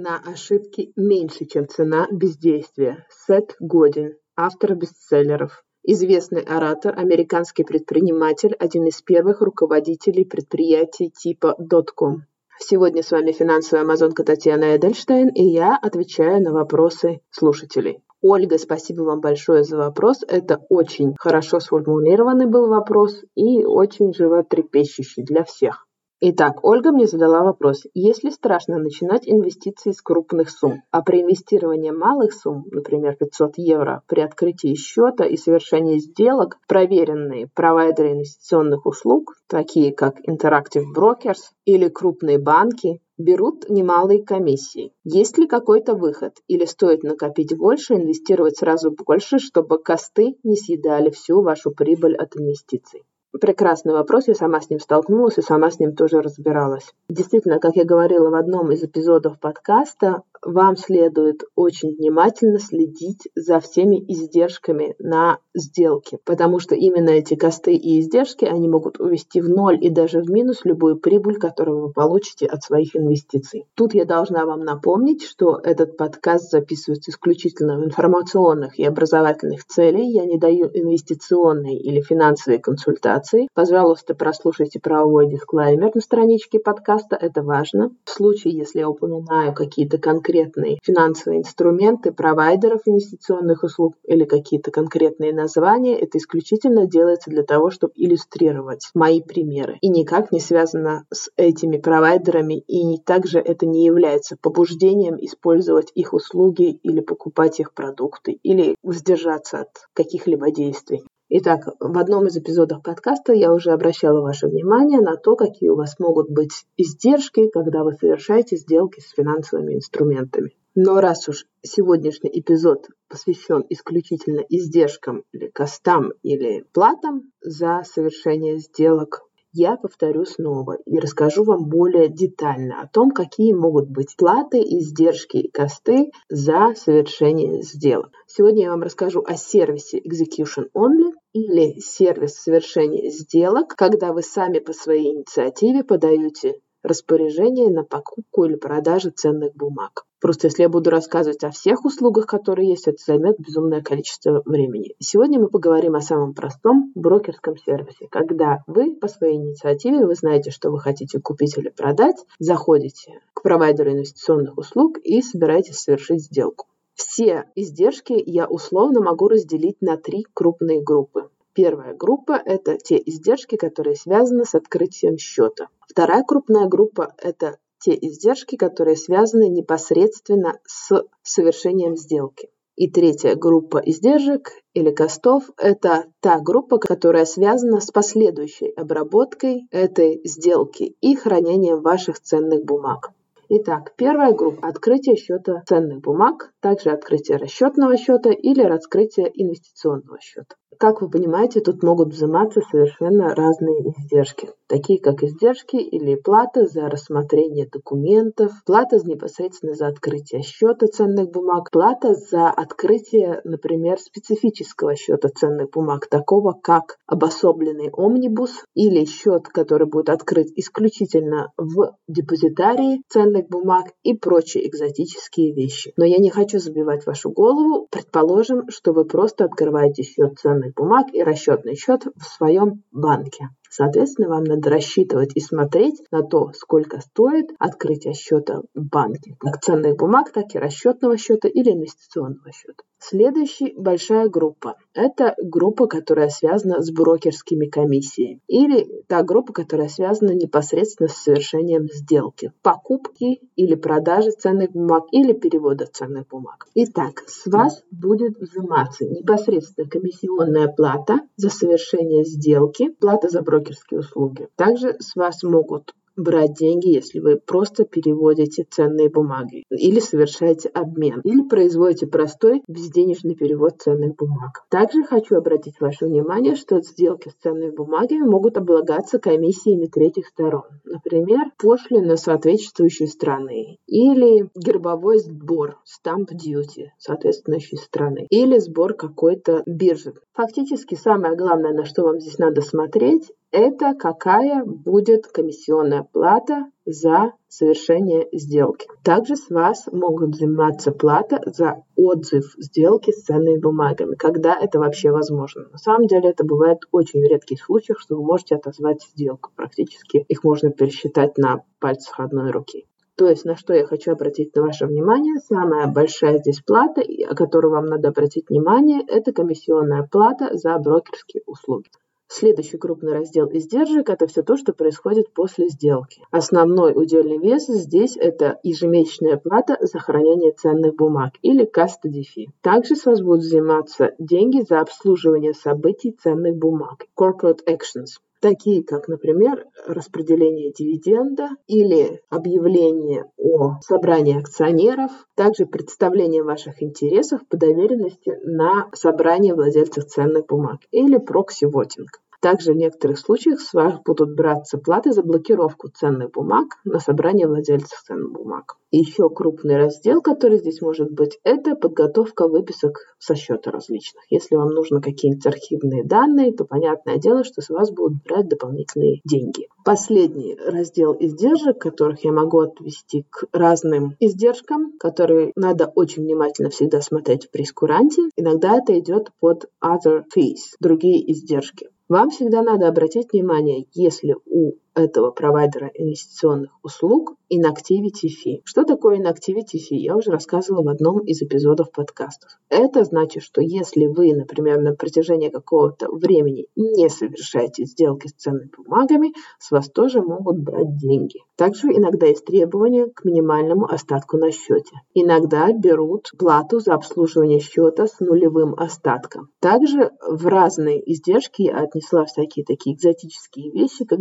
Цена ошибки меньше, чем цена бездействия. Сет Годин, автор бестселлеров. Известный оратор, американский предприниматель, один из первых руководителей предприятий типа .com. Сегодня с вами финансовая амазонка Татьяна Эдельштейн, и я отвечаю на вопросы слушателей. Ольга, спасибо вам большое за вопрос. Это очень хорошо сформулированный был вопрос и очень животрепещущий для всех. Итак, Ольга мне задала вопрос. Если страшно начинать инвестиции с крупных сумм, а при инвестировании малых сумм, например, 500 евро, при открытии счета и совершении сделок, проверенные провайдеры инвестиционных услуг, такие как Interactive Brokers или крупные банки, берут немалые комиссии. Есть ли какой-то выход? Или стоит накопить больше, инвестировать сразу больше, чтобы косты не съедали всю вашу прибыль от инвестиций? Прекрасный вопрос, я сама с ним столкнулась и сама с ним тоже разбиралась. Действительно, как я говорила в одном из эпизодов подкаста, вам следует очень внимательно следить за всеми издержками на сделке, потому что именно эти косты и издержки, они могут увести в ноль и даже в минус любую прибыль, которую вы получите от своих инвестиций. Тут я должна вам напомнить, что этот подкаст записывается исключительно в информационных и образовательных целей. Я не даю инвестиционные или финансовые консультации. Пожалуйста, прослушайте правовой дисклаймер на страничке подкаста, это важно. В случае, если я упоминаю какие-то конкретные конкретные финансовые инструменты провайдеров инвестиционных услуг или какие-то конкретные названия. Это исключительно делается для того, чтобы иллюстрировать мои примеры. И никак не связано с этими провайдерами, и также это не является побуждением использовать их услуги или покупать их продукты, или воздержаться от каких-либо действий. Итак, в одном из эпизодов подкаста я уже обращала ваше внимание на то, какие у вас могут быть издержки, когда вы совершаете сделки с финансовыми инструментами. Но раз уж сегодняшний эпизод посвящен исключительно издержкам или костам или платам за совершение сделок, я повторю снова и расскажу вам более детально о том, какие могут быть платы, издержки и косты за совершение сделок. Сегодня я вам расскажу о сервисе Execution Only или сервис совершения сделок, когда вы сами по своей инициативе подаете распоряжение на покупку или продажу ценных бумаг. Просто если я буду рассказывать о всех услугах, которые есть, это займет безумное количество времени. Сегодня мы поговорим о самом простом брокерском сервисе, когда вы по своей инициативе, вы знаете, что вы хотите купить или продать, заходите к провайдеру инвестиционных услуг и собираетесь совершить сделку. Все издержки я условно могу разделить на три крупные группы. Первая группа – это те издержки, которые связаны с открытием счета. Вторая крупная группа – это те издержки, которые связаны непосредственно с совершением сделки. И третья группа издержек или костов – это та группа, которая связана с последующей обработкой этой сделки и хранением ваших ценных бумаг. Итак, первая группа – открытие счета ценных бумаг, также открытие расчетного счета или раскрытие инвестиционного счета. Как вы понимаете, тут могут взиматься совершенно разные издержки, такие как издержки или плата за рассмотрение документов, плата непосредственно за открытие счета ценных бумаг, плата за открытие, например, специфического счета ценных бумаг, такого как обособленный омнибус или счет, который будет открыт исключительно в депозитарии ценных бумаг и прочие экзотические вещи. Но я не хочу забивать вашу голову. Предположим, что вы просто открываете счет ценных ценных бумаг и расчетный счет в своем банке. Соответственно, вам надо рассчитывать и смотреть на то, сколько стоит открытие счета в банке, как ценных бумаг, так и расчетного счета или инвестиционного счета. Следующая большая группа – это группа, которая связана с брокерскими комиссиями или та группа, которая связана непосредственно с совершением сделки, покупки или продажи ценных бумаг или перевода ценных бумаг. Итак, с вас будет взиматься непосредственно комиссионная плата за совершение сделки, плата за брокерские услуги. Также с вас могут брать деньги, если вы просто переводите ценные бумаги или совершаете обмен, или производите простой безденежный перевод ценных бумаг. Также хочу обратить ваше внимание, что сделки с ценными бумагами могут облагаться комиссиями третьих сторон. Например, пошлина соответствующей страны или гербовой сбор, stamp duty соответствующей страны, или сбор какой-то биржи. Фактически самое главное, на что вам здесь надо смотреть, это какая будет комиссионная плата за совершение сделки. Также с вас могут взиматься плата за отзыв сделки с ценными бумагами, когда это вообще возможно. На самом деле это бывает очень в редких случаях, что вы можете отозвать сделку. Практически их можно пересчитать на пальцах одной руки. То есть на что я хочу обратить ваше внимание, самая большая здесь плата, о которой вам надо обратить внимание, это комиссионная плата за брокерские услуги. Следующий крупный раздел издержек – это все то, что происходит после сделки. Основной удельный вес здесь – это ежемесячная плата за хранение ценных бумаг или custody fee. Также с вас будут взиматься деньги за обслуживание событий ценных бумаг – corporate actions такие как, например, распределение дивиденда или объявление о собрании акционеров, также представление ваших интересов по доверенности на собрание владельцев ценных бумаг или прокси-вотинг. Также в некоторых случаях с вас будут браться платы за блокировку ценных бумаг на собрание владельцев ценных бумаг. Еще крупный раздел, который здесь может быть, это подготовка выписок со счета различных. Если вам нужны какие-нибудь архивные данные, то понятное дело, что с вас будут брать дополнительные деньги. Последний раздел издержек, которых я могу отвести к разным издержкам, которые надо очень внимательно всегда смотреть в прескуранте. Иногда это идет под other fees, другие издержки. Вам всегда надо обратить внимание, если у этого провайдера инвестиционных услуг Inactivity Fee. Что такое Inactivity Fee? Я уже рассказывала в одном из эпизодов подкастов. Это значит, что если вы, например, на протяжении какого-то времени не совершаете сделки с ценными бумагами, с вас тоже могут брать деньги. Также иногда есть требования к минимальному остатку на счете. Иногда берут плату за обслуживание счета с нулевым остатком. Также в разные издержки я отнесла всякие такие экзотические вещи, как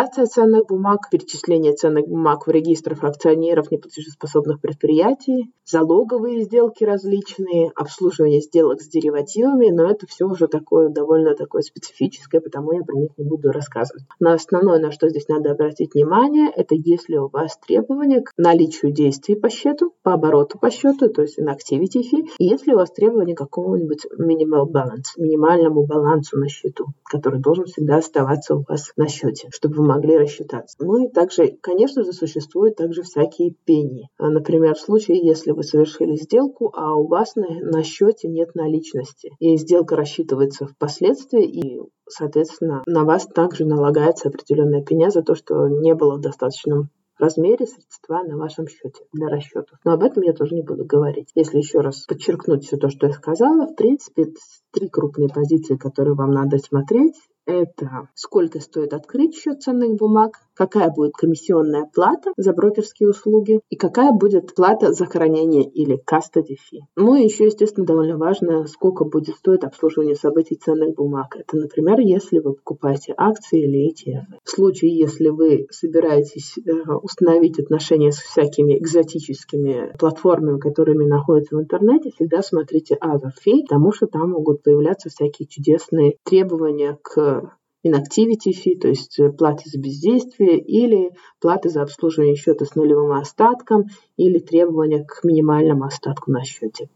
дерегистрация ценных бумаг, перечисление ценных бумаг в регистров акционеров неплатежеспособных предприятий, залоговые сделки различные, обслуживание сделок с деривативами, но это все уже такое довольно такое специфическое, потому я про них не буду рассказывать. Но основное, на что здесь надо обратить внимание, это если у вас требования к наличию действий по счету, по обороту по счету, то есть на activity fee, и если у вас требования к какому-нибудь minimal balance, минимальному балансу на счету, который должен всегда оставаться у вас на счете, чтобы вы могли рассчитаться. Ну и также, конечно же, существуют также всякие пени. А, например, в случае, если вы совершили сделку, а у вас на, на счете нет наличности, и сделка рассчитывается впоследствии, и соответственно, на вас также налагается определенная пеня за то, что не было в достаточном размере средства на вашем счете для расчетов. Но об этом я тоже не буду говорить. Если еще раз подчеркнуть все то, что я сказала, в принципе, три крупные позиции, которые вам надо смотреть это сколько стоит открыть счет ценных бумаг, какая будет комиссионная плата за брокерские услуги и какая будет плата за хранение или custody fee. Ну и еще, естественно, довольно важно, сколько будет стоить обслуживание событий ценных бумаг. Это, например, если вы покупаете акции или ETF. В случае, если вы собираетесь э, установить отношения с всякими экзотическими платформами, которыми находятся в интернете, всегда смотрите other fee, потому что там могут появляться всякие чудесные требования к inactivity fee, то есть э, платы за бездействие, или платы за обслуживание счета с нулевым остатком, или требования к минимальному остатку на счете.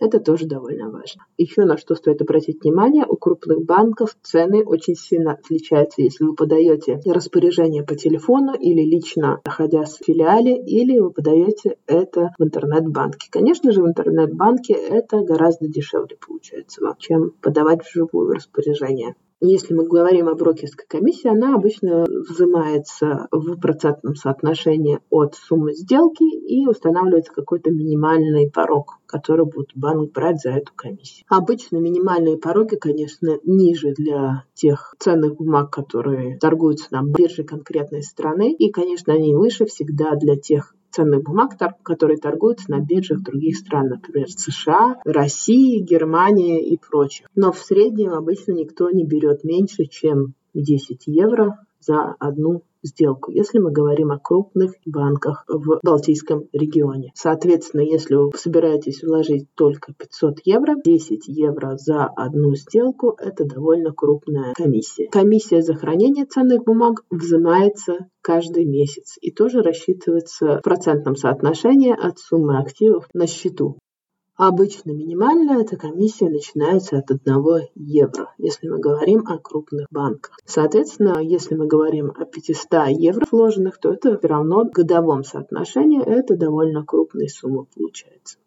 Это тоже довольно важно. Еще на что стоит обратить внимание, у крупных банков цены очень сильно отличаются, если вы подаете распоряжение по телефону или лично находясь в филиале, или вы подаете это в интернет-банке. Конечно же, в интернет-банке это гораздо дешевле получается чем подавать вживую распоряжение. Если мы говорим о брокерской комиссии, она обычно взимается в процентном соотношении от суммы сделки и устанавливается какой-то минимальный порог, который будет банк брать за эту комиссию. Обычно минимальные пороги, конечно, ниже для тех ценных бумаг, которые торгуются на бирже конкретной страны, и, конечно, они выше всегда для тех ценных бумаг, которые торгуются на биржах других стран, например, США, России, Германии и прочих. Но в среднем обычно никто не берет меньше, чем 10 евро за одну сделку, если мы говорим о крупных банках в Балтийском регионе. Соответственно, если вы собираетесь вложить только 500 евро, 10 евро за одну сделку – это довольно крупная комиссия. Комиссия за хранение ценных бумаг взимается каждый месяц и тоже рассчитывается в процентном соотношении от суммы активов на счету. Обычно минимальная эта комиссия начинается от 1 евро, если мы говорим о крупных банках. Соответственно, если мы говорим о 500 евро вложенных, то это все равно в годовом соотношении это довольно крупная сумма получается.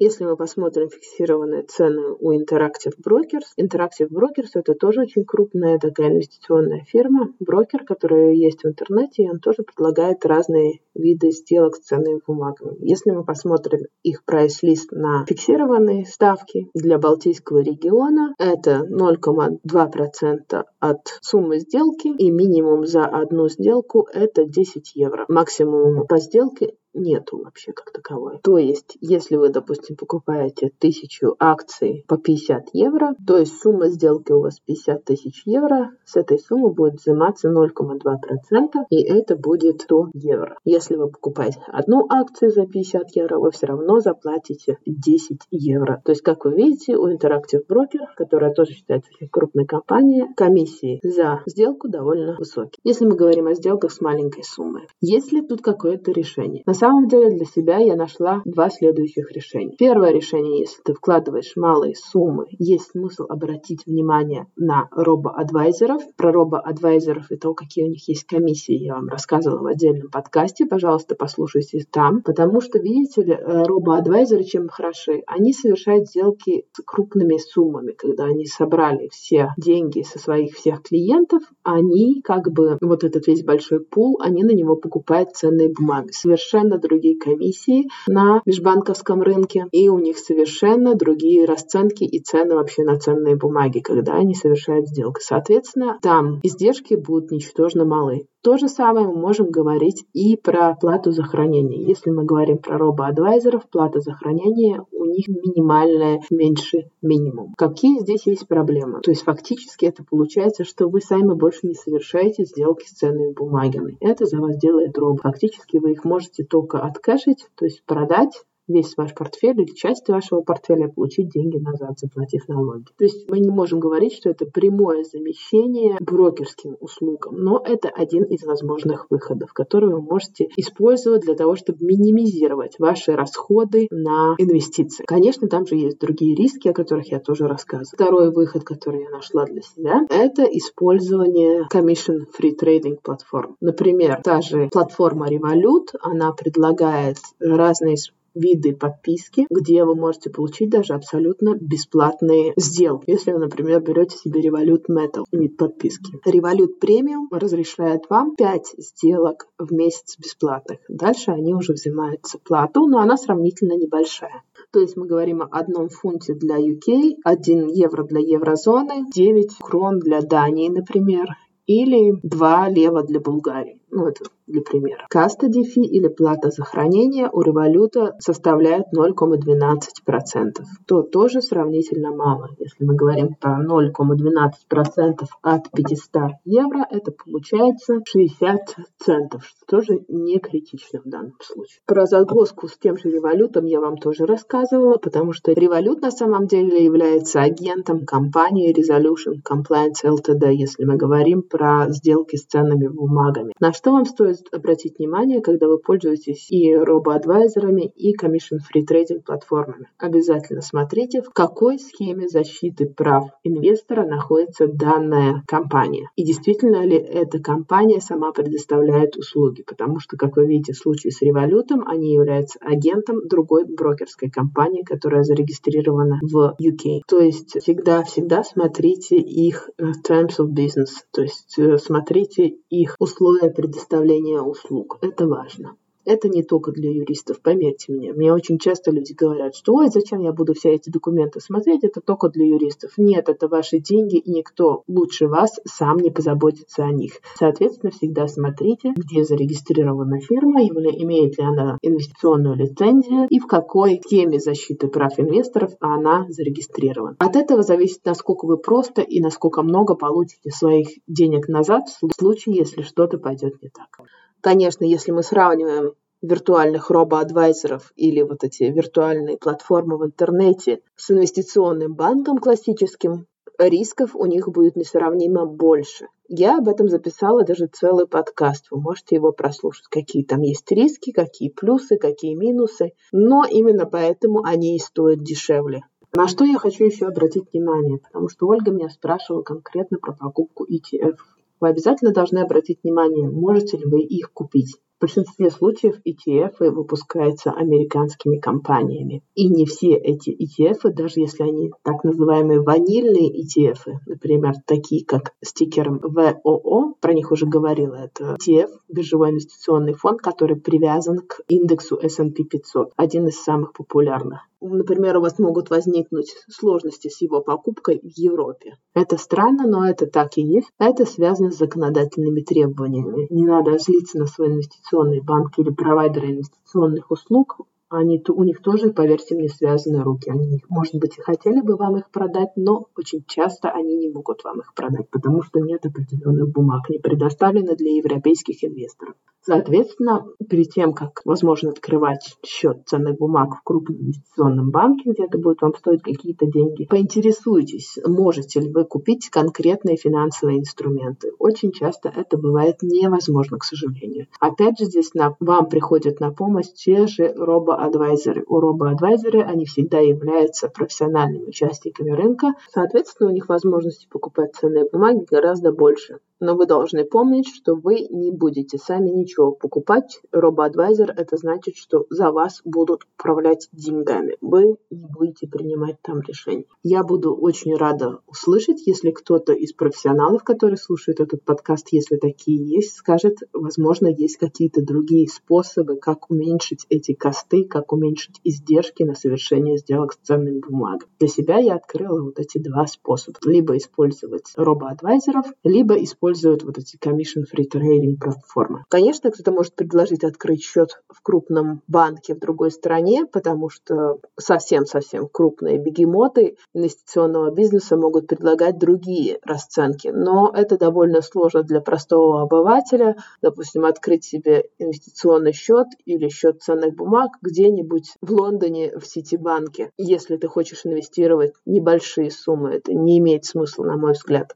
Если мы посмотрим фиксированные цены у Interactive Brokers, Interactive Brokers это тоже очень крупная такая инвестиционная фирма, брокер, который есть в интернете, и он тоже предлагает разные виды сделок с ценными бумагами. Если мы посмотрим их прайс-лист на фиксированные ставки для Балтийского региона, это 0,2% от суммы сделки и минимум за одну сделку это 10 евро. Максимум по сделке нету вообще как таковой. То есть, если вы, допустим, покупаете тысячу акций по 50 евро, то есть сумма сделки у вас 50 тысяч евро, с этой суммы будет взиматься 0,2%, и это будет 100 евро. Если вы покупаете одну акцию за 50 евро, вы все равно заплатите 10 евро. То есть, как вы видите, у Interactive Broker, которая тоже считается очень крупной компанией, комиссии за сделку довольно высокие. Если мы говорим о сделках с маленькой суммой. Есть ли тут какое-то решение? На самом деле для себя я нашла два следующих решения. Первое решение, если ты вкладываешь малые суммы, есть смысл обратить внимание на робо-адвайзеров. Про робо-адвайзеров и то, какие у них есть комиссии, я вам рассказывала в отдельном подкасте. Пожалуйста, послушайте там. Потому что, видите ли, э, робо-адвайзеры чем хороши? Они совершают сделки с крупными суммами. Когда они собрали все деньги со своих всех клиентов, они как бы вот этот весь большой пул, они на него покупают ценные бумаги. Совершенно совершенно другие комиссии на межбанковском рынке, и у них совершенно другие расценки и цены вообще на ценные бумаги, когда они совершают сделки. Соответственно, там издержки будут ничтожно малы. То же самое мы можем говорить и про плату за хранение. Если мы говорим про робо-адвайзеров, плата за хранение у них минимальная, меньше минимум. Какие здесь есть проблемы? То есть фактически это получается, что вы сами больше не совершаете сделки с ценными бумагами. Это за вас делает робот. Фактически вы их можете только откэшить, то есть продать весь ваш портфель или часть вашего портфеля получить деньги назад, заплатив налоги. То есть мы не можем говорить, что это прямое замещение брокерским услугам, но это один из возможных выходов, который вы можете использовать для того, чтобы минимизировать ваши расходы на инвестиции. Конечно, там же есть другие риски, о которых я тоже рассказываю. Второй выход, который я нашла для себя, это использование commission free trading платформ. Например, та же платформа Revolut, она предлагает разные виды подписки, где вы можете получить даже абсолютно бесплатные сделки. Если вы, например, берете себе Revolut Metal вид подписки. Revolut Premium разрешает вам 5 сделок в месяц бесплатных. Дальше они уже взимаются плату, но она сравнительно небольшая. То есть мы говорим о одном фунте для UK, 1 евро для еврозоны, 9 крон для Дании, например, или 2 лева для Булгарии. Ну, это для примера. Custody fee или плата за хранение у революта составляет 0,12%. То тоже сравнительно мало. Если мы говорим про 0,12% от 500 евро, это получается 60 центов, что тоже не критично в данном случае. Про загвоздку с тем же револютом я вам тоже рассказывала, потому что револют на самом деле является агентом компании Resolution Compliance Ltd, если мы говорим про сделки с ценными бумагами. На что вам стоит обратить внимание, когда вы пользуетесь и робо-адвайзерами, и commission-free trading платформами. Обязательно смотрите, в какой схеме защиты прав инвестора находится данная компания. И действительно ли эта компания сама предоставляет услуги. Потому что, как вы видите, в случае с Revolut, они являются агентом другой брокерской компании, которая зарегистрирована в UK. То есть всегда-всегда смотрите их э, terms of business, то есть э, смотрите их условия предоставления услуг. Это важно. Это не только для юристов, поверьте мне. Мне очень часто люди говорят, что ой, зачем я буду все эти документы смотреть, это только для юристов. Нет, это ваши деньги, и никто лучше вас сам не позаботится о них. Соответственно, всегда смотрите, где зарегистрирована фирма, имеет ли она инвестиционную лицензию и в какой теме защиты прав инвесторов она зарегистрирована. От этого зависит, насколько вы просто и насколько много получите своих денег назад в случае, если что-то пойдет не так. Конечно, если мы сравниваем виртуальных робо-адвайзеров или вот эти виртуальные платформы в интернете с инвестиционным банком классическим, рисков у них будет несравнимо больше. Я об этом записала даже целый подкаст. Вы можете его прослушать, какие там есть риски, какие плюсы, какие минусы. Но именно поэтому они и стоят дешевле. На что я хочу еще обратить внимание, потому что Ольга меня спрашивала конкретно про покупку ETF. Вы обязательно должны обратить внимание, можете ли вы их купить. В большинстве случаев ETF выпускаются американскими компаниями. И не все эти ETF, даже если они так называемые ванильные ETF, например, такие как стикером ВОО, про них уже говорила, это ETF, биржевой инвестиционный фонд, который привязан к индексу S&P 500, один из самых популярных. Например, у вас могут возникнуть сложности с его покупкой в Европе. Это странно, но это так и есть. Это связано с законодательными требованиями. Не надо злиться на свой инвестиционный банк или провайдера инвестиционных услуг они, у них тоже, поверьте мне, связаны руки. Они, может быть, и хотели бы вам их продать, но очень часто они не могут вам их продать, потому что нет определенных бумаг, не предоставлены для европейских инвесторов. Соответственно, перед тем, как, возможно, открывать счет ценных бумаг в крупном инвестиционном банке, где это будет вам стоить какие-то деньги, поинтересуйтесь, можете ли вы купить конкретные финансовые инструменты. Очень часто это бывает невозможно, к сожалению. Опять же, здесь на, вам приходят на помощь те же робо-адвайзеры. У робо-адвайзеры они всегда являются профессиональными участниками рынка. Соответственно, у них возможности покупать ценные бумаги гораздо больше. Но вы должны помнить, что вы не будете сами ничего покупать. Робоадвайзер – это значит, что за вас будут управлять деньгами. Вы не будете принимать там решения. Я буду очень рада услышать, если кто-то из профессионалов, которые слушают этот подкаст, если такие есть, скажет, возможно, есть какие-то другие способы, как уменьшить эти косты, как уменьшить издержки на совершение сделок с ценными бумагами. Для себя я открыла вот эти два способа. Либо использовать робоадвайзеров, либо использовать используют вот эти commission-free trading платформы. Конечно, кто-то может предложить открыть счет в крупном банке в другой стране, потому что совсем-совсем крупные бегемоты инвестиционного бизнеса могут предлагать другие расценки. Но это довольно сложно для простого обывателя. Допустим, открыть себе инвестиционный счет или счет ценных бумаг где-нибудь в Лондоне в Ситибанке. Если ты хочешь инвестировать небольшие суммы, это не имеет смысла, на мой взгляд.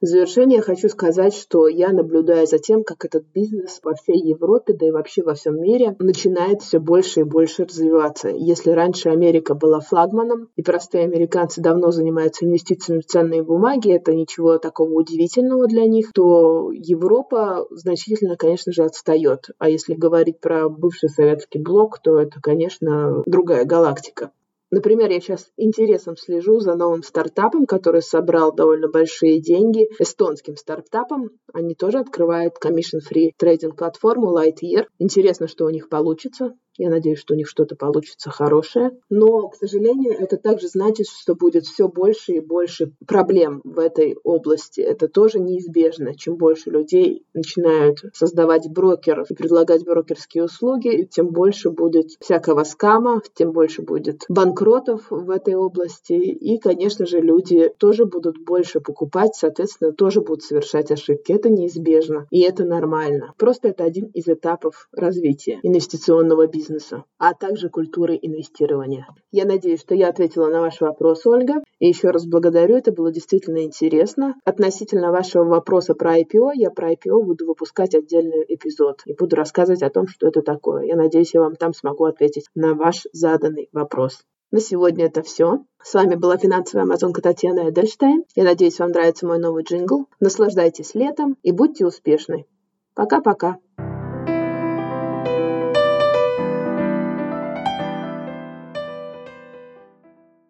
В завершение хочу сказать, что я наблюдаю за тем, как этот бизнес во всей Европе, да и вообще во всем мире начинает все больше и больше развиваться. Если раньше Америка была флагманом, и простые американцы давно занимаются инвестициями в ценные бумаги, это ничего такого удивительного для них, то Европа значительно, конечно же, отстает. А если говорить про бывший советский блок, то это, конечно, другая галактика. Например, я сейчас интересом слежу за новым стартапом, который собрал довольно большие деньги, эстонским стартапом. Они тоже открывают commission-free трейдинг-платформу Lightyear. Интересно, что у них получится. Я надеюсь, что у них что-то получится хорошее. Но, к сожалению, это также значит, что будет все больше и больше проблем в этой области. Это тоже неизбежно. Чем больше людей начинают создавать брокеров и предлагать брокерские услуги, тем больше будет всякого скама, тем больше будет банкротов в этой области. И, конечно же, люди тоже будут больше покупать, соответственно, тоже будут совершать ошибки. Это неизбежно. И это нормально. Просто это один из этапов развития инвестиционного бизнеса бизнеса, а также культуры инвестирования. Я надеюсь, что я ответила на ваш вопрос, Ольга. И еще раз благодарю, это было действительно интересно. Относительно вашего вопроса про IPO, я про IPO буду выпускать отдельный эпизод и буду рассказывать о том, что это такое. Я надеюсь, я вам там смогу ответить на ваш заданный вопрос. На сегодня это все. С вами была финансовая амазонка Татьяна Эдельштейн. Я надеюсь, вам нравится мой новый джингл. Наслаждайтесь летом и будьте успешны. Пока-пока.